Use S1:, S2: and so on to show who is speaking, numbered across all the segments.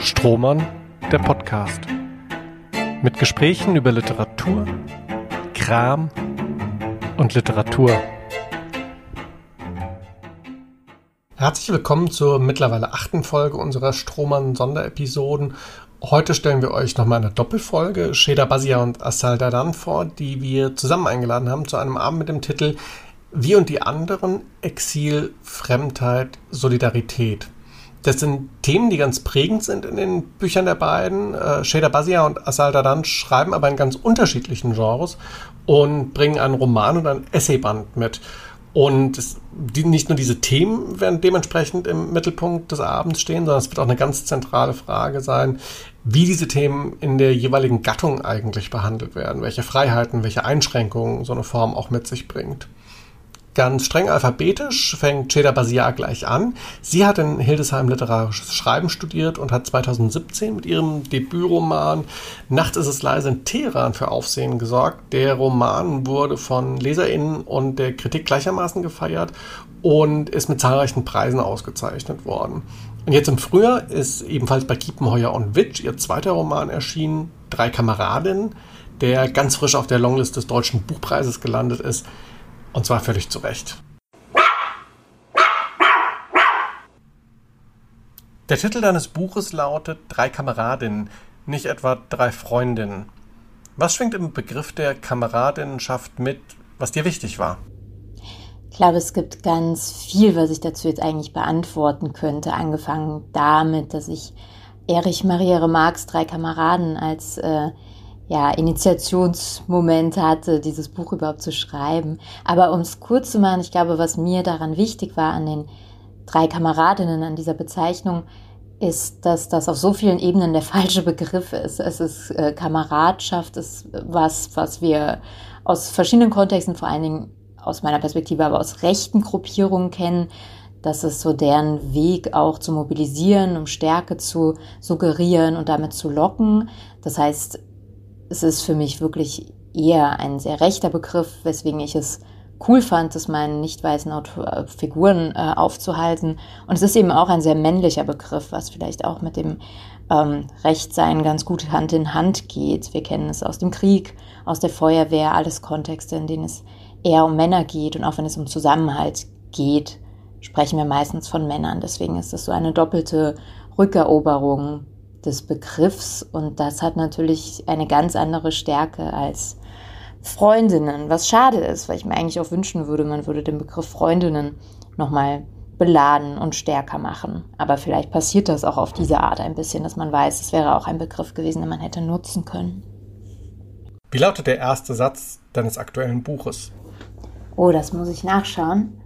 S1: Strohmann, der Podcast. Mit Gesprächen über Literatur, Kram und Literatur. Herzlich willkommen zur mittlerweile achten Folge unserer Strohmann-Sonderepisoden. Heute stellen wir euch nochmal eine Doppelfolge, Sheda Basia und Asal Dadan vor, die wir zusammen eingeladen haben zu einem Abend mit dem Titel Wir und die anderen, Exil, Fremdheit, Solidarität. Das sind Themen, die ganz prägend sind in den Büchern der beiden. Äh, Sheda Basia und Asal Dadan schreiben aber in ganz unterschiedlichen Genres und bringen einen Roman und ein Essayband mit. Und es, die, nicht nur diese Themen werden dementsprechend im Mittelpunkt des Abends stehen, sondern es wird auch eine ganz zentrale Frage sein, wie diese Themen in der jeweiligen Gattung eigentlich behandelt werden, welche Freiheiten, welche Einschränkungen so eine Form auch mit sich bringt. Ganz streng alphabetisch fängt Ceda Basia gleich an. Sie hat in Hildesheim literarisches Schreiben studiert und hat 2017 mit ihrem Debütroman Nachts ist es leise in Teheran für Aufsehen gesorgt. Der Roman wurde von LeserInnen und der Kritik gleichermaßen gefeiert und ist mit zahlreichen Preisen ausgezeichnet worden. Und jetzt im Frühjahr ist ebenfalls bei Kiepenheuer und Witsch ihr zweiter Roman erschienen, Drei Kameradinnen, der ganz frisch auf der Longlist des Deutschen Buchpreises gelandet ist. Und zwar völlig zu Recht. Der Titel deines Buches lautet Drei Kameradinnen, nicht etwa drei Freundinnen. Was schwingt im Begriff der Kameradinnenschaft mit, was dir wichtig war?
S2: Ich glaube, es gibt ganz viel, was ich dazu jetzt eigentlich beantworten könnte. Angefangen damit, dass ich Erich Maria Remarques Drei Kameraden als äh, ja, Initiationsmoment hatte, dieses Buch überhaupt zu schreiben. Aber um es kurz zu machen, ich glaube, was mir daran wichtig war an den drei Kameradinnen, an dieser Bezeichnung, ist, dass das auf so vielen Ebenen der falsche Begriff ist. Es ist äh, Kameradschaft, ist was, was wir aus verschiedenen Kontexten, vor allen Dingen aus meiner Perspektive, aber aus rechten Gruppierungen kennen. Das ist so deren Weg auch zu mobilisieren, um Stärke zu suggerieren und damit zu locken. Das heißt, es ist für mich wirklich eher ein sehr rechter Begriff, weswegen ich es cool fand, das meinen nicht weißen Figuren äh, aufzuhalten. Und es ist eben auch ein sehr männlicher Begriff, was vielleicht auch mit dem ähm, Rechtsein ganz gut Hand in Hand geht. Wir kennen es aus dem Krieg, aus der Feuerwehr, alles Kontexte, in denen es eher um Männer geht. Und auch wenn es um Zusammenhalt geht, sprechen wir meistens von Männern. Deswegen ist es so eine doppelte Rückeroberung des Begriffs und das hat natürlich eine ganz andere Stärke als Freundinnen, was schade ist, weil ich mir eigentlich auch wünschen würde, man würde den Begriff Freundinnen nochmal beladen und stärker machen. Aber vielleicht passiert das auch auf diese Art ein bisschen, dass man weiß, es wäre auch ein Begriff gewesen, den man hätte nutzen können.
S1: Wie lautet der erste Satz deines aktuellen Buches?
S2: Oh, das muss ich nachschauen.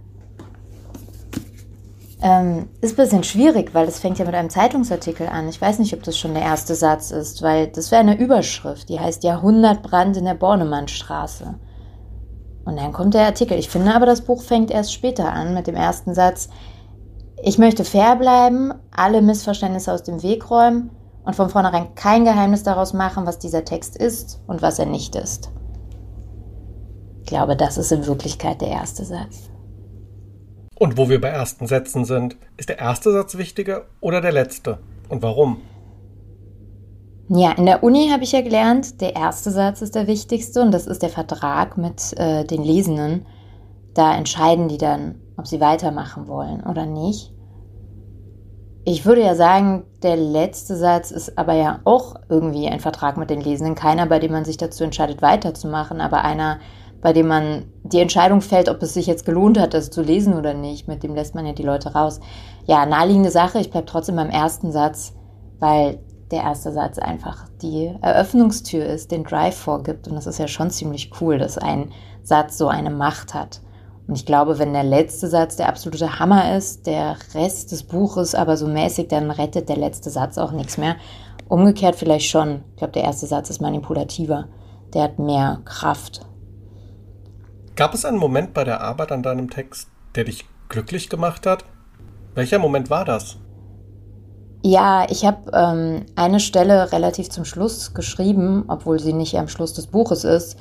S2: Ähm, ist ein bisschen schwierig, weil das fängt ja mit einem Zeitungsartikel an. Ich weiß nicht, ob das schon der erste Satz ist, weil das wäre eine Überschrift, die heißt Jahrhundertbrand in der Bornemannstraße. Und dann kommt der Artikel. Ich finde aber, das Buch fängt erst später an mit dem ersten Satz. Ich möchte fair bleiben, alle Missverständnisse aus dem Weg räumen und von vornherein kein Geheimnis daraus machen, was dieser Text ist und was er nicht ist. Ich glaube, das ist in Wirklichkeit der erste Satz.
S1: Und wo wir bei ersten Sätzen sind, ist der erste Satz wichtiger oder der letzte? Und warum?
S2: Ja, in der Uni habe ich ja gelernt, der erste Satz ist der wichtigste und das ist der Vertrag mit äh, den Lesenden. Da entscheiden die dann, ob sie weitermachen wollen oder nicht. Ich würde ja sagen, der letzte Satz ist aber ja auch irgendwie ein Vertrag mit den Lesenden. Keiner, bei dem man sich dazu entscheidet, weiterzumachen, aber einer, bei dem man die Entscheidung fällt, ob es sich jetzt gelohnt hat, das zu lesen oder nicht. Mit dem lässt man ja die Leute raus. Ja, naheliegende Sache. Ich bleibe trotzdem beim ersten Satz, weil der erste Satz einfach die Eröffnungstür ist, den Drive vorgibt. Und das ist ja schon ziemlich cool, dass ein Satz so eine Macht hat. Und ich glaube, wenn der letzte Satz der absolute Hammer ist, der Rest des Buches aber so mäßig, dann rettet der letzte Satz auch nichts mehr. Umgekehrt vielleicht schon. Ich glaube, der erste Satz ist manipulativer. Der hat mehr Kraft.
S1: Gab es einen Moment bei der Arbeit an deinem Text, der dich glücklich gemacht hat? Welcher Moment war das?
S2: Ja, ich habe ähm, eine Stelle relativ zum Schluss geschrieben, obwohl sie nicht am Schluss des Buches ist,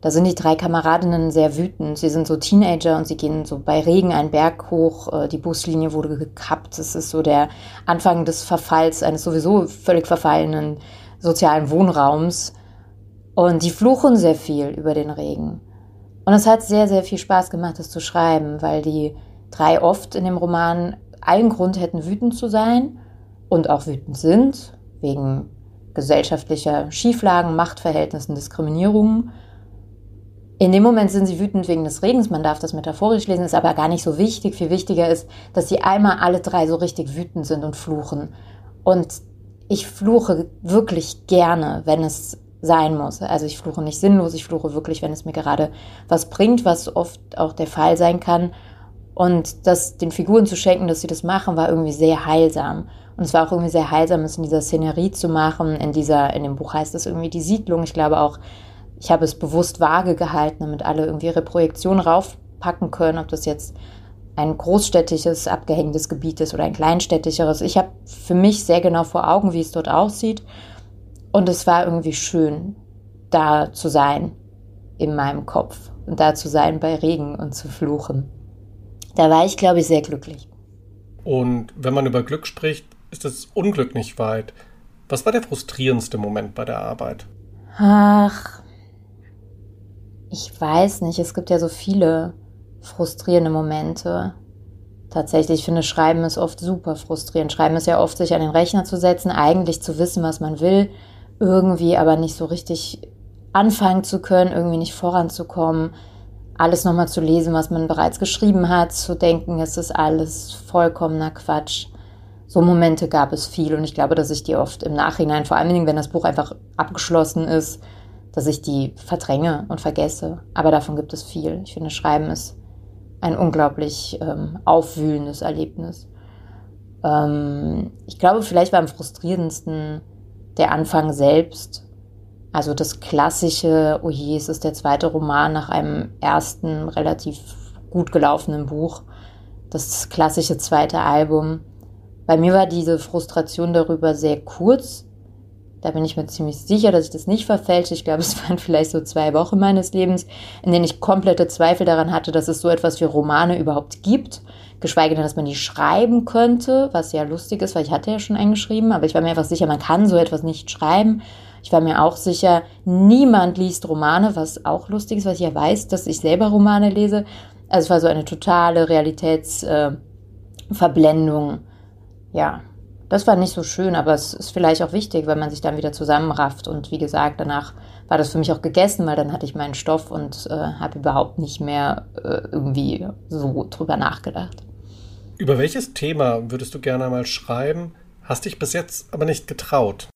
S2: da sind die drei Kameradinnen sehr wütend. Sie sind so Teenager und sie gehen so bei Regen einen Berg hoch. Äh, die Buslinie wurde gekappt. Es ist so der Anfang des Verfalls eines sowieso völlig verfallenen sozialen Wohnraums. Und die fluchen sehr viel über den Regen. Und es hat sehr, sehr viel Spaß gemacht, das zu schreiben, weil die drei oft in dem Roman allen Grund hätten, wütend zu sein und auch wütend sind, wegen gesellschaftlicher Schieflagen, Machtverhältnissen, Diskriminierungen. In dem Moment sind sie wütend wegen des Regens, man darf das metaphorisch lesen, ist aber gar nicht so wichtig. Viel wichtiger ist, dass sie einmal alle drei so richtig wütend sind und fluchen. Und ich fluche wirklich gerne, wenn es sein muss. Also ich fluche nicht sinnlos, ich fluche wirklich, wenn es mir gerade was bringt, was oft auch der Fall sein kann. Und das den Figuren zu schenken, dass sie das machen, war irgendwie sehr heilsam. Und es war auch irgendwie sehr heilsam, es in dieser Szenerie zu machen. In dieser, in dem Buch heißt es irgendwie die Siedlung. Ich glaube auch, ich habe es bewusst vage gehalten, damit alle irgendwie ihre Projektion raufpacken können, ob das jetzt ein großstädtisches, abgehängtes Gebiet ist oder ein kleinstädtischeres. Ich habe für mich sehr genau vor Augen, wie es dort aussieht. Und es war irgendwie schön, da zu sein in meinem Kopf und da zu sein bei Regen und zu fluchen. Da war ich, glaube ich, sehr glücklich.
S1: Und wenn man über Glück spricht, ist das Unglück nicht weit. Was war der frustrierendste Moment bei der Arbeit?
S2: Ach, ich weiß nicht, es gibt ja so viele frustrierende Momente. Tatsächlich, ich finde, Schreiben ist oft super frustrierend. Schreiben ist ja oft, sich an den Rechner zu setzen, eigentlich zu wissen, was man will, irgendwie aber nicht so richtig anfangen zu können, irgendwie nicht voranzukommen, alles nochmal zu lesen, was man bereits geschrieben hat, zu denken, es ist alles vollkommener Quatsch. So Momente gab es viel und ich glaube, dass ich die oft im Nachhinein, vor allen Dingen, wenn das Buch einfach abgeschlossen ist, dass ich die verdränge und vergesse. Aber davon gibt es viel. Ich finde, Schreiben ist ein unglaublich ähm, aufwühlendes Erlebnis. Ähm, ich glaube, vielleicht war am frustrierendsten der Anfang selbst. Also das klassische, oh je, es ist der zweite Roman nach einem ersten relativ gut gelaufenen Buch. Das klassische zweite Album. Bei mir war diese Frustration darüber sehr kurz. Da bin ich mir ziemlich sicher, dass ich das nicht verfälsche. Ich glaube, es waren vielleicht so zwei Wochen meines Lebens, in denen ich komplette Zweifel daran hatte, dass es so etwas wie Romane überhaupt gibt. Geschweige denn, dass man die schreiben könnte, was ja lustig ist, weil ich hatte ja schon einen geschrieben, aber ich war mir einfach sicher, man kann so etwas nicht schreiben. Ich war mir auch sicher, niemand liest Romane, was auch lustig ist, weil ich ja weiß, dass ich selber Romane lese. Also es war so eine totale Realitätsverblendung. Äh, ja, das war nicht so schön, aber es ist vielleicht auch wichtig, wenn man sich dann wieder zusammenrafft. Und wie gesagt, danach war das für mich auch gegessen, weil dann hatte ich meinen Stoff und äh, habe überhaupt nicht mehr äh, irgendwie so drüber nachgedacht.
S1: Über welches Thema würdest du gerne mal schreiben, hast dich bis jetzt aber nicht getraut?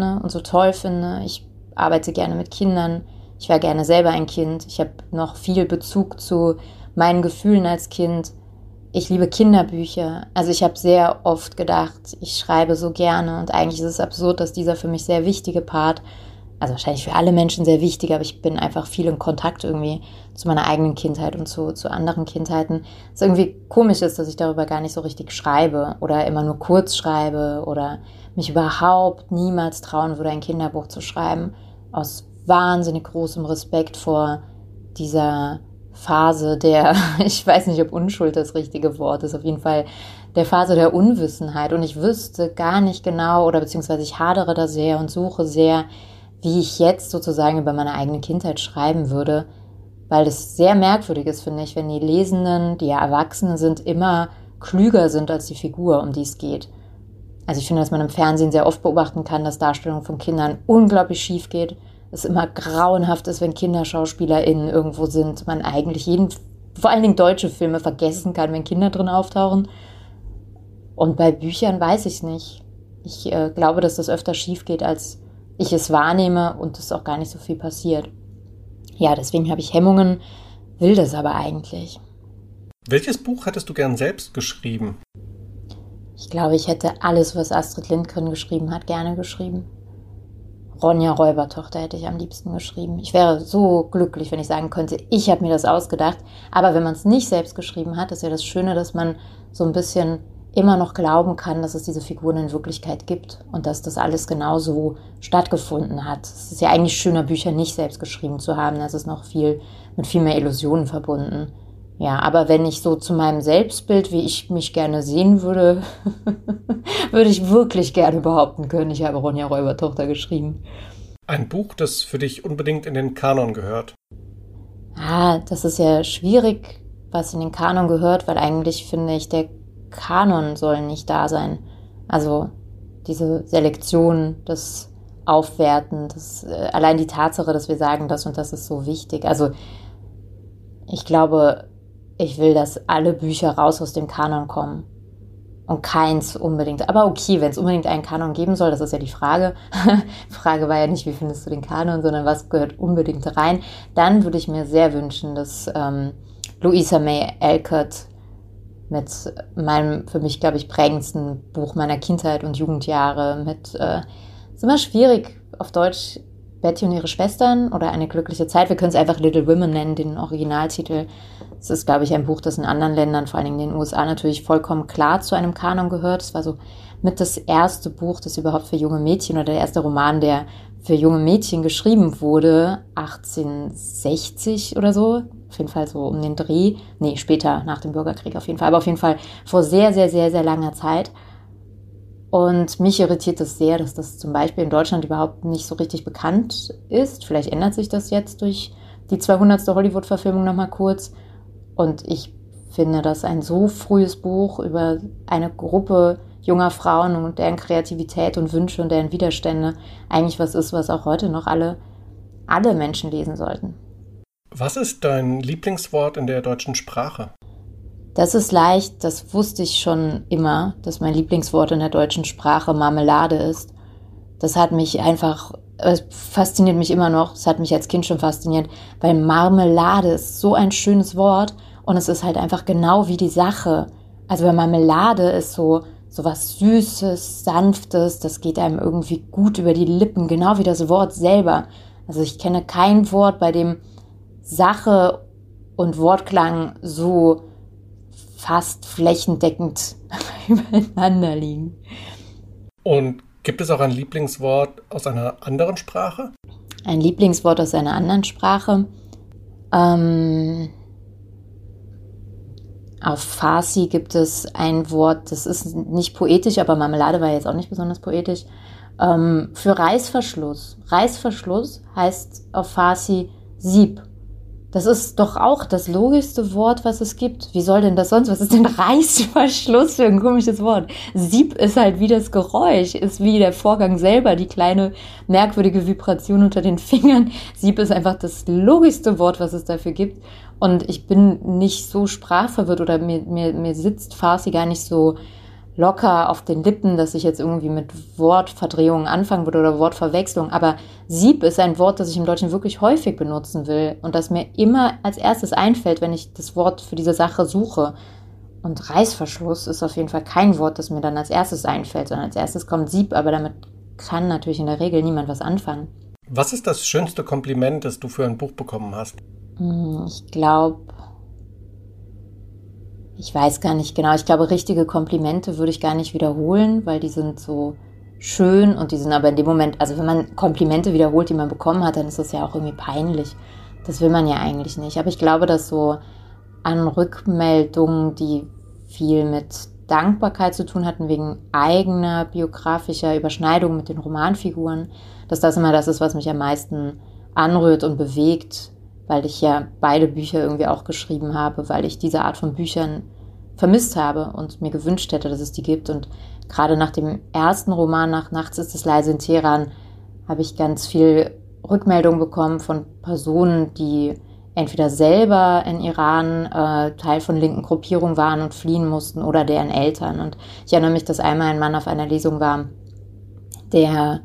S2: Und so toll finde, ich arbeite gerne mit Kindern, ich wäre gerne selber ein Kind, ich habe noch viel Bezug zu meinen Gefühlen als Kind. Ich liebe Kinderbücher. Also ich habe sehr oft gedacht, ich schreibe so gerne. Und eigentlich ist es absurd, dass dieser für mich sehr wichtige Part, also wahrscheinlich für alle Menschen sehr wichtig, aber ich bin einfach viel in Kontakt irgendwie zu meiner eigenen Kindheit und zu, zu anderen Kindheiten. Es irgendwie komisch ist, dass ich darüber gar nicht so richtig schreibe oder immer nur kurz schreibe oder mich überhaupt niemals trauen würde, ein Kinderbuch zu schreiben. Aus wahnsinnig großem Respekt vor dieser Phase der, ich weiß nicht, ob Unschuld das richtige Wort ist, auf jeden Fall der Phase der Unwissenheit. Und ich wüsste gar nicht genau, oder beziehungsweise ich hadere da sehr und suche sehr, wie ich jetzt sozusagen über meine eigene Kindheit schreiben würde, weil es sehr merkwürdig ist, finde ich, wenn die Lesenden, die ja Erwachsene sind, immer klüger sind als die Figur, um die es geht. Also ich finde, dass man im Fernsehen sehr oft beobachten kann, dass Darstellung von Kindern unglaublich schief geht es immer grauenhaft ist, wenn KinderschauspielerInnen irgendwo sind. Man eigentlich jeden, vor allen Dingen deutsche Filme vergessen kann, wenn Kinder drin auftauchen. Und bei Büchern weiß ich es nicht. Ich äh, glaube, dass das öfter schief geht, als ich es wahrnehme und es auch gar nicht so viel passiert. Ja, deswegen habe ich Hemmungen, will das aber eigentlich.
S1: Welches Buch hättest du gern selbst geschrieben?
S2: Ich glaube, ich hätte alles, was Astrid Lindgren geschrieben hat, gerne geschrieben. Ronja Räubertochter hätte ich am liebsten geschrieben. Ich wäre so glücklich, wenn ich sagen könnte, ich habe mir das ausgedacht. Aber wenn man es nicht selbst geschrieben hat, ist ja das Schöne, dass man so ein bisschen immer noch glauben kann, dass es diese Figuren in Wirklichkeit gibt und dass das alles genauso stattgefunden hat. Es ist ja eigentlich schöner, Bücher nicht selbst geschrieben zu haben. Das ist noch viel mit viel mehr Illusionen verbunden. Ja, aber wenn ich so zu meinem Selbstbild, wie ich mich gerne sehen würde, würde ich wirklich gerne behaupten können, ich habe Ronja Räubertochter geschrieben.
S1: Ein Buch, das für dich unbedingt in den Kanon gehört.
S2: Ah, das ist ja schwierig, was in den Kanon gehört, weil eigentlich finde ich, der Kanon soll nicht da sein. Also diese Selektion, das Aufwerten, das, äh, allein die Tatsache, dass wir sagen, das und das ist so wichtig. Also ich glaube, ich will, dass alle Bücher raus aus dem Kanon kommen. Und keins unbedingt. Aber okay, wenn es unbedingt einen Kanon geben soll, das ist ja die Frage. die Frage war ja nicht, wie findest du den Kanon, sondern was gehört unbedingt rein. Dann würde ich mir sehr wünschen, dass ähm, Louisa May Alcott mit meinem für mich, glaube ich, prägendsten Buch meiner Kindheit und Jugendjahre, mit, äh, ist immer schwierig auf Deutsch, Betty und ihre Schwestern oder Eine glückliche Zeit. Wir können es einfach Little Women nennen, den Originaltitel. Es ist, glaube ich, ein Buch, das in anderen Ländern, vor allen Dingen in den USA, natürlich vollkommen klar zu einem Kanon gehört. Es war so mit das erste Buch, das überhaupt für junge Mädchen oder der erste Roman, der für junge Mädchen geschrieben wurde, 1860 oder so. Auf jeden Fall so um den Dreh. Nee, später, nach dem Bürgerkrieg auf jeden Fall. Aber auf jeden Fall vor sehr, sehr, sehr, sehr langer Zeit. Und mich irritiert es das sehr, dass das zum Beispiel in Deutschland überhaupt nicht so richtig bekannt ist. Vielleicht ändert sich das jetzt durch die 200. Hollywood-Verfilmung nochmal kurz. Und ich finde, dass ein so frühes Buch über eine Gruppe junger Frauen und deren Kreativität und Wünsche und deren Widerstände eigentlich was ist, was auch heute noch alle, alle Menschen lesen sollten.
S1: Was ist dein Lieblingswort in der deutschen Sprache?
S2: Das ist leicht, das wusste ich schon immer, dass mein Lieblingswort in der deutschen Sprache Marmelade ist. Das hat mich einfach, es fasziniert mich immer noch, es hat mich als Kind schon fasziniert, weil Marmelade ist so ein schönes Wort und es ist halt einfach genau wie die Sache. Also bei Marmelade ist so, so was Süßes, Sanftes, das geht einem irgendwie gut über die Lippen, genau wie das Wort selber. Also ich kenne kein Wort, bei dem Sache und Wortklang so fast flächendeckend übereinander liegen.
S1: Und gibt es auch ein Lieblingswort aus einer anderen Sprache?
S2: Ein Lieblingswort aus einer anderen Sprache? Ähm, auf Farsi gibt es ein Wort, das ist nicht poetisch, aber Marmelade war jetzt auch nicht besonders poetisch. Ähm, für Reißverschluss. Reißverschluss heißt auf Farsi Sieb. Das ist doch auch das logischste Wort, was es gibt. Wie soll denn das sonst? Was ist denn Reißverschluss für ein komisches Wort? Sieb ist halt wie das Geräusch, ist wie der Vorgang selber, die kleine merkwürdige Vibration unter den Fingern. Sieb ist einfach das logischste Wort, was es dafür gibt. Und ich bin nicht so sprachverwirrt oder mir, mir, mir sitzt Farsi gar nicht so locker auf den Lippen, dass ich jetzt irgendwie mit Wortverdrehungen anfangen würde oder Wortverwechslung. Aber Sieb ist ein Wort, das ich im Deutschen wirklich häufig benutzen will und das mir immer als erstes einfällt, wenn ich das Wort für diese Sache suche. Und Reißverschluss ist auf jeden Fall kein Wort, das mir dann als erstes einfällt, sondern als erstes kommt Sieb, aber damit kann natürlich in der Regel niemand was anfangen.
S1: Was ist das schönste Kompliment, das du für ein Buch bekommen hast?
S2: Hm, ich glaube, ich weiß gar nicht genau. Ich glaube, richtige Komplimente würde ich gar nicht wiederholen, weil die sind so schön und die sind aber in dem Moment, also wenn man Komplimente wiederholt, die man bekommen hat, dann ist das ja auch irgendwie peinlich. Das will man ja eigentlich nicht. Aber ich glaube, dass so an Rückmeldungen, die viel mit Dankbarkeit zu tun hatten, wegen eigener biografischer Überschneidungen mit den Romanfiguren, dass das immer das ist, was mich am meisten anrührt und bewegt, weil ich ja beide Bücher irgendwie auch geschrieben habe, weil ich diese Art von Büchern vermisst habe und mir gewünscht hätte, dass es die gibt. Und gerade nach dem ersten Roman, nach Nachts ist es leise in Teheran, habe ich ganz viel Rückmeldung bekommen von Personen, die entweder selber in Iran äh, Teil von linken Gruppierungen waren und fliehen mussten oder deren Eltern. Und ich erinnere mich, dass einmal ein Mann auf einer Lesung war, der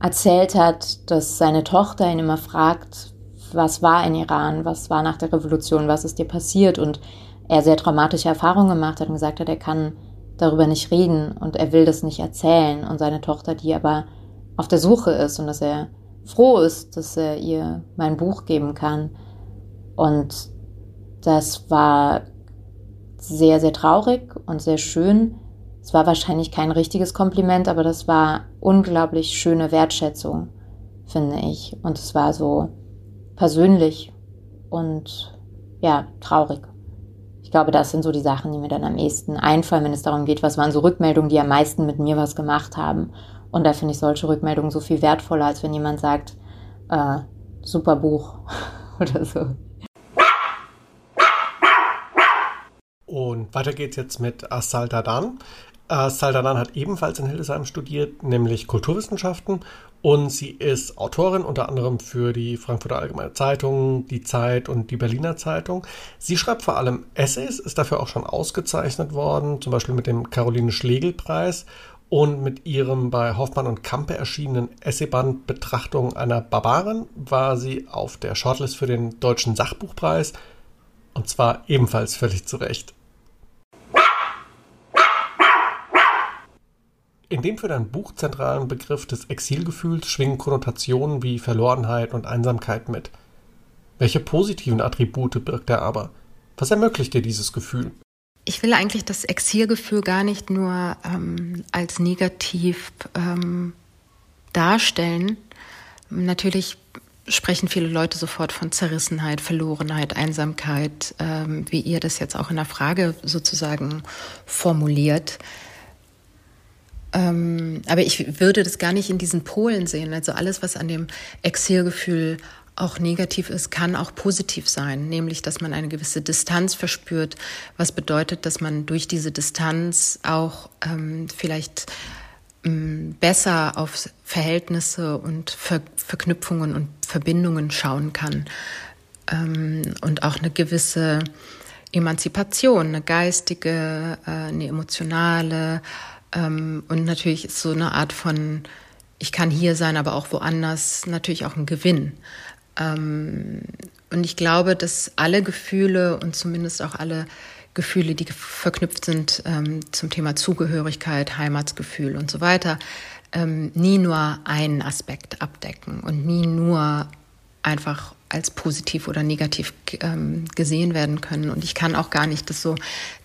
S2: erzählt hat, dass seine Tochter ihn immer fragt, was war in Iran, was war nach der Revolution, was ist dir passiert und er sehr traumatische Erfahrungen gemacht hat und gesagt hat, er kann darüber nicht reden und er will das nicht erzählen und seine Tochter, die aber auf der Suche ist und dass er froh ist, dass er ihr mein Buch geben kann und das war sehr, sehr traurig und sehr schön. Es war wahrscheinlich kein richtiges Kompliment, aber das war unglaublich schöne Wertschätzung, finde ich. Und es war so persönlich und ja, traurig. Ich glaube, das sind so die Sachen, die mir dann am ehesten einfallen, wenn es darum geht, was waren so Rückmeldungen, die am meisten mit mir was gemacht haben. Und da finde ich solche Rückmeldungen so viel wertvoller, als wenn jemand sagt, äh, super Buch oder so.
S1: Und weiter geht's jetzt mit Asal Dadan. Asal Dadan hat ebenfalls in Hildesheim studiert, nämlich Kulturwissenschaften. Und sie ist Autorin unter anderem für die Frankfurter Allgemeine Zeitung, die Zeit und die Berliner Zeitung. Sie schreibt vor allem Essays, ist dafür auch schon ausgezeichnet worden, zum Beispiel mit dem Caroline Schlegel-Preis und mit ihrem bei Hoffmann und Kampe erschienenen Essayband Betrachtung einer Barbarin war sie auf der Shortlist für den Deutschen Sachbuchpreis. Und zwar ebenfalls völlig zu Recht. In dem für dein Buch zentralen Begriff des Exilgefühls schwingen Konnotationen wie Verlorenheit und Einsamkeit mit. Welche positiven Attribute birgt er aber? Was ermöglicht dir dieses Gefühl?
S3: Ich will eigentlich das Exilgefühl gar nicht nur ähm, als negativ ähm, darstellen. Natürlich sprechen viele Leute sofort von Zerrissenheit, Verlorenheit, Einsamkeit, ähm, wie ihr das jetzt auch in der Frage sozusagen formuliert. Ähm, aber ich würde das gar nicht in diesen Polen sehen. Also alles, was an dem Exilgefühl auch negativ ist, kann auch positiv sein, nämlich dass man eine gewisse Distanz verspürt, was bedeutet, dass man durch diese Distanz auch ähm, vielleicht ähm, besser auf Verhältnisse und Ver Verknüpfungen und Verbindungen schauen kann. Ähm, und auch eine gewisse Emanzipation, eine geistige, äh, eine emotionale, ähm, und natürlich ist so eine Art von, ich kann hier sein, aber auch woanders, natürlich auch ein Gewinn. Ähm, und ich glaube, dass alle Gefühle und zumindest auch alle Gefühle, die verknüpft sind ähm, zum Thema Zugehörigkeit, Heimatsgefühl und so weiter, nie nur einen Aspekt abdecken und nie nur einfach als positiv oder negativ ähm, gesehen werden können. Und ich kann auch gar nicht das so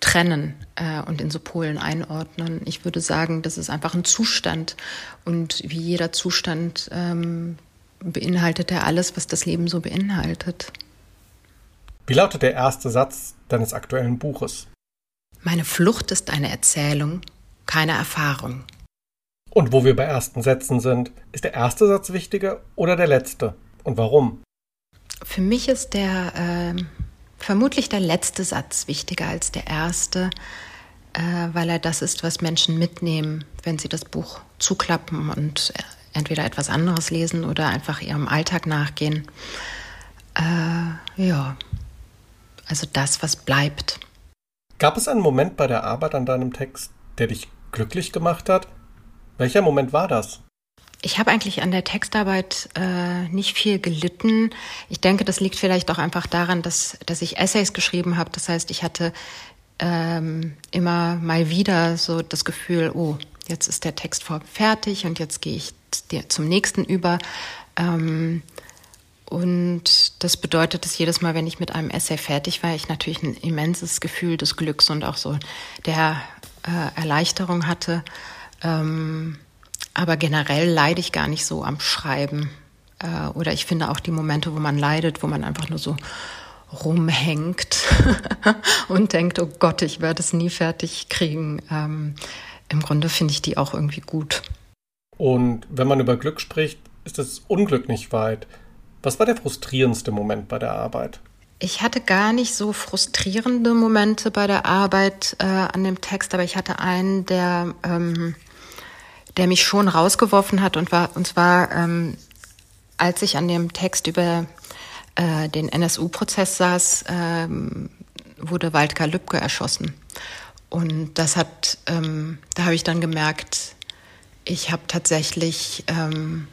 S3: trennen äh, und in so Polen einordnen. Ich würde sagen, das ist einfach ein Zustand. Und wie jeder Zustand ähm, beinhaltet er alles, was das Leben so beinhaltet.
S1: Wie lautet der erste Satz deines aktuellen Buches?
S3: Meine Flucht ist eine Erzählung, keine Erfahrung.
S1: Und wo wir bei ersten Sätzen sind, ist der erste Satz wichtiger oder der letzte? Und warum?
S3: Für mich ist der äh, vermutlich der letzte Satz wichtiger als der erste, äh, weil er das ist, was Menschen mitnehmen, wenn sie das Buch zuklappen und äh, entweder etwas anderes lesen oder einfach ihrem Alltag nachgehen. Äh, ja, also das, was bleibt.
S1: Gab es einen Moment bei der Arbeit an deinem Text, der dich glücklich gemacht hat? Welcher Moment war das?
S3: Ich habe eigentlich an der Textarbeit äh, nicht viel gelitten. Ich denke, das liegt vielleicht auch einfach daran, dass, dass ich Essays geschrieben habe. Das heißt, ich hatte ähm, immer mal wieder so das Gefühl, oh, jetzt ist der Text fertig und jetzt gehe ich zum nächsten über. Ähm, und das bedeutet, dass jedes Mal, wenn ich mit einem Essay fertig war, ich natürlich ein immenses Gefühl des Glücks und auch so der äh, Erleichterung hatte. Ähm, aber generell leide ich gar nicht so am Schreiben. Äh, oder ich finde auch die Momente, wo man leidet, wo man einfach nur so rumhängt und denkt, oh Gott, ich werde es nie fertig kriegen. Ähm, Im Grunde finde ich die auch irgendwie gut.
S1: Und wenn man über Glück spricht, ist das Unglück nicht weit. Was war der frustrierendste Moment bei der Arbeit?
S3: Ich hatte gar nicht so frustrierende Momente bei der Arbeit äh, an dem Text, aber ich hatte einen, der ähm, der mich schon rausgeworfen hat und war, und zwar, ähm, als ich an dem Text über äh, den NSU-Prozess saß, ähm, wurde Waldka Lübcke erschossen. Und das hat, ähm, da habe ich dann gemerkt, ich habe tatsächlich ähm,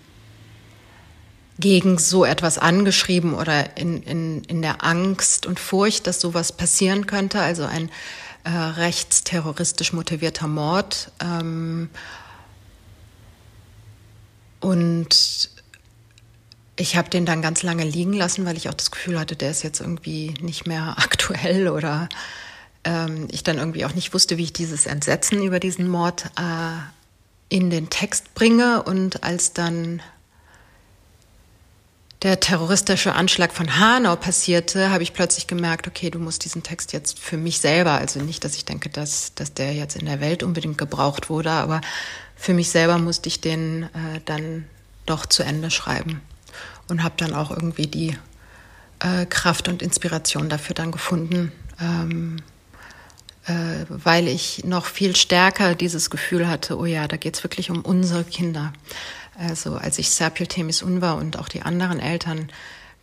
S3: gegen so etwas angeschrieben oder in, in, in der Angst und Furcht, dass sowas passieren könnte, also ein äh, rechtsterroristisch motivierter Mord. Ähm, und ich habe den dann ganz lange liegen lassen, weil ich auch das Gefühl hatte, der ist jetzt irgendwie nicht mehr aktuell oder ähm, ich dann irgendwie auch nicht wusste, wie ich dieses Entsetzen über diesen Mord äh, in den Text bringe. Und als dann der terroristische Anschlag von Hanau passierte, habe ich plötzlich gemerkt, okay, du musst diesen Text jetzt für mich selber, also nicht, dass ich denke, dass, dass der jetzt in der Welt unbedingt gebraucht wurde, aber für mich selber musste ich den äh, dann doch zu Ende schreiben und habe dann auch irgendwie die äh, Kraft und Inspiration dafür dann gefunden, ähm, äh, weil ich noch viel stärker dieses Gefühl hatte, oh ja, da geht es wirklich um unsere Kinder. Also als ich Serpil Temis Unwa und auch die anderen Eltern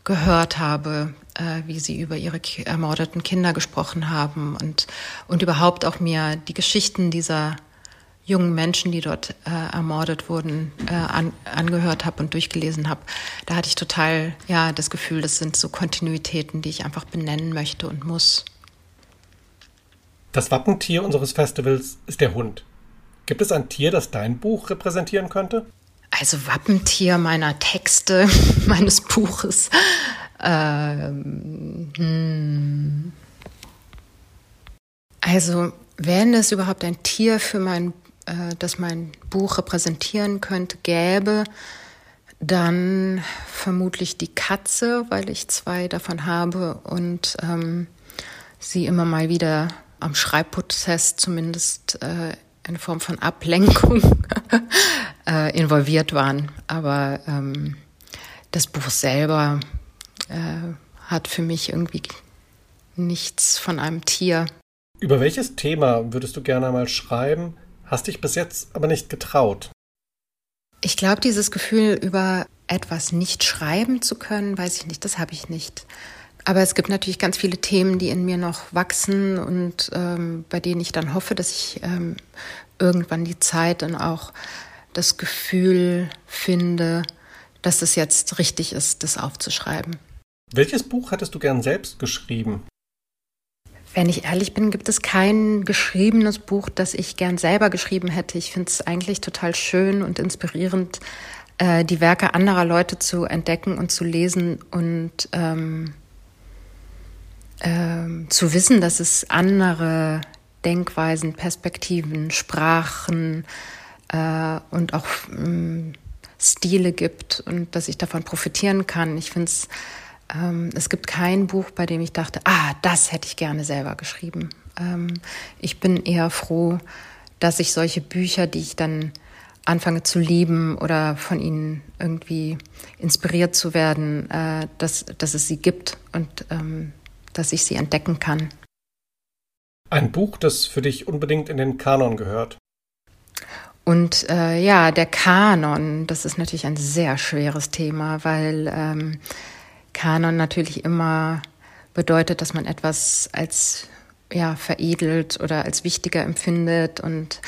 S3: gehört habe, äh, wie sie über ihre ermordeten Kinder gesprochen haben und, und überhaupt auch mir die Geschichten dieser jungen Menschen, die dort äh, ermordet wurden, äh, an, angehört habe und durchgelesen habe, da hatte ich total ja das Gefühl, das sind so Kontinuitäten, die ich einfach benennen möchte und muss.
S1: Das Wappentier unseres Festivals ist der Hund. Gibt es ein Tier, das dein Buch repräsentieren könnte?
S3: Also Wappentier meiner Texte, meines Buches. Ähm, hm. Also, wenn es überhaupt ein Tier für mein, äh, das mein Buch repräsentieren könnte, gäbe, dann vermutlich die Katze, weil ich zwei davon habe und ähm, sie immer mal wieder am Schreibprozess zumindest äh, in Form von Ablenkung äh, involviert waren. Aber ähm, das Buch selber äh, hat für mich irgendwie nichts von einem Tier.
S1: Über welches Thema würdest du gerne mal schreiben, hast dich bis jetzt aber nicht getraut?
S3: Ich glaube, dieses Gefühl, über etwas nicht schreiben zu können, weiß ich nicht, das habe ich nicht. Aber es gibt natürlich ganz viele Themen, die in mir noch wachsen und ähm, bei denen ich dann hoffe, dass ich ähm, irgendwann die Zeit und auch das Gefühl finde, dass es jetzt richtig ist, das aufzuschreiben.
S1: Welches Buch hättest du gern selbst geschrieben?
S3: Wenn ich ehrlich bin, gibt es kein geschriebenes Buch, das ich gern selber geschrieben hätte. Ich finde es eigentlich total schön und inspirierend, äh, die Werke anderer Leute zu entdecken und zu lesen und ähm, ähm, zu wissen, dass es andere Denkweisen, Perspektiven, Sprachen äh, und auch ähm, Stile gibt und dass ich davon profitieren kann. Ich finde es, ähm, es gibt kein Buch, bei dem ich dachte, ah, das hätte ich gerne selber geschrieben. Ähm, ich bin eher froh, dass ich solche Bücher, die ich dann anfange zu lieben oder von ihnen irgendwie inspiriert zu werden, äh, dass, dass es sie gibt und ähm, dass ich sie entdecken kann.
S1: Ein Buch, das für dich unbedingt in den Kanon gehört.
S3: Und äh, ja, der Kanon, das ist natürlich ein sehr schweres Thema, weil ähm, Kanon natürlich immer bedeutet, dass man etwas als ja, veredelt oder als wichtiger empfindet und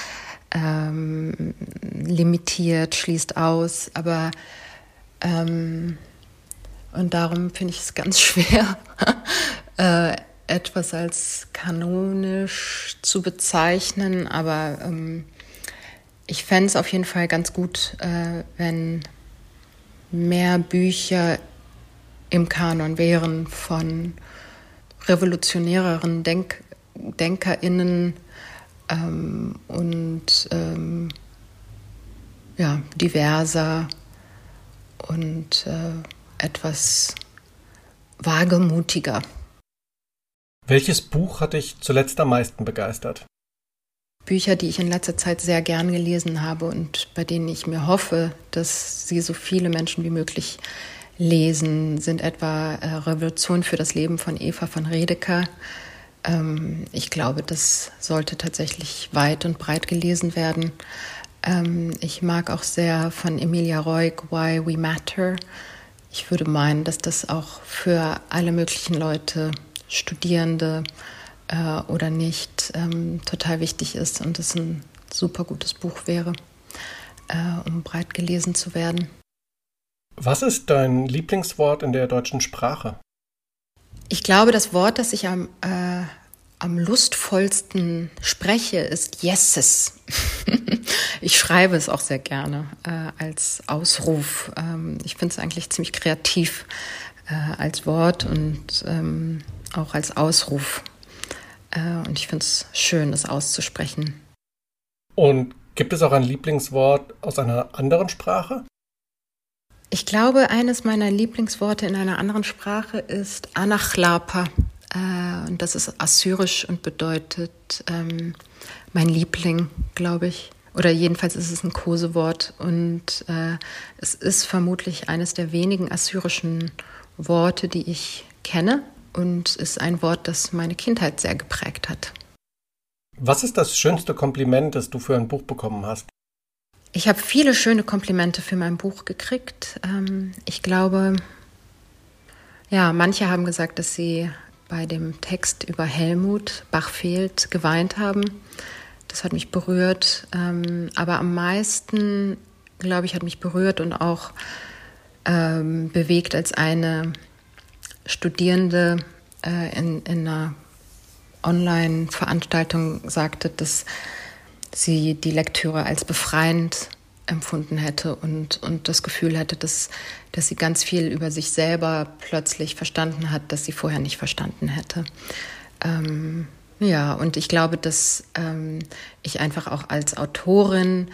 S3: ähm, limitiert, schließt aus. Aber ähm, und darum finde ich es ganz schwer, äh, etwas als kanonisch zu bezeichnen, aber ähm, ich fände es auf jeden Fall ganz gut, äh, wenn mehr Bücher im Kanon wären von revolutionäreren Denk DenkerInnen ähm, und ähm, ja, diverser und äh, etwas wagemutiger.
S1: Welches Buch hat dich zuletzt am meisten begeistert?
S3: Bücher, die ich in letzter Zeit sehr gern gelesen habe und bei denen ich mir hoffe, dass sie so viele Menschen wie möglich lesen, sind etwa äh, Revolution für das Leben von Eva von Redeker. Ähm, ich glaube, das sollte tatsächlich weit und breit gelesen werden. Ähm, ich mag auch sehr von Emilia Roig Why We Matter. Ich würde meinen, dass das auch für alle möglichen Leute Studierende äh, oder nicht ähm, total wichtig ist und es ein super gutes Buch wäre, äh, um breit gelesen zu werden.
S1: Was ist dein Lieblingswort in der deutschen Sprache?
S3: Ich glaube, das Wort, das ich am, äh, am lustvollsten spreche, ist Yeses. ich schreibe es auch sehr gerne äh, als Ausruf. Ähm, ich finde es eigentlich ziemlich kreativ äh, als Wort und ähm, auch als Ausruf. Äh, und ich finde es schön, das auszusprechen.
S1: Und gibt es auch ein Lieblingswort aus einer anderen Sprache?
S3: Ich glaube, eines meiner Lieblingsworte in einer anderen Sprache ist Anachlapa. Äh, und das ist assyrisch und bedeutet ähm, mein Liebling, glaube ich. Oder jedenfalls ist es ein Kosewort. Und äh, es ist vermutlich eines der wenigen assyrischen Worte, die ich kenne. Und ist ein Wort, das meine Kindheit sehr geprägt hat.
S1: Was ist das schönste Kompliment, das du für ein Buch bekommen hast?
S3: Ich habe viele schöne Komplimente für mein Buch gekriegt. Ähm, ich glaube, ja, manche haben gesagt, dass sie bei dem Text über Helmut Bachfehlt geweint haben. Das hat mich berührt. Ähm, aber am meisten, glaube ich, hat mich berührt und auch ähm, bewegt, als eine Studierende äh, in, in einer Online-Veranstaltung sagte, dass sie die Lektüre als befreiend empfunden hätte und, und das Gefühl hatte, dass, dass sie ganz viel über sich selber plötzlich verstanden hat, das sie vorher nicht verstanden hätte. Ähm, ja, und ich glaube, dass ähm, ich einfach auch als Autorin,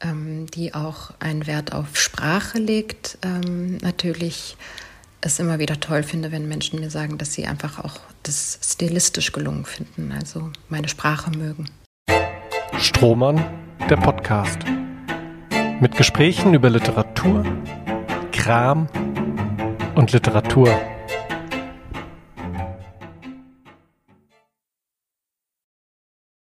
S3: ähm, die auch einen Wert auf Sprache legt, ähm, natürlich es immer wieder toll finde, wenn Menschen mir sagen, dass sie einfach auch das stilistisch gelungen finden, also meine Sprache mögen.
S1: Strohmann, der Podcast. Mit Gesprächen über Literatur, Kram und Literatur.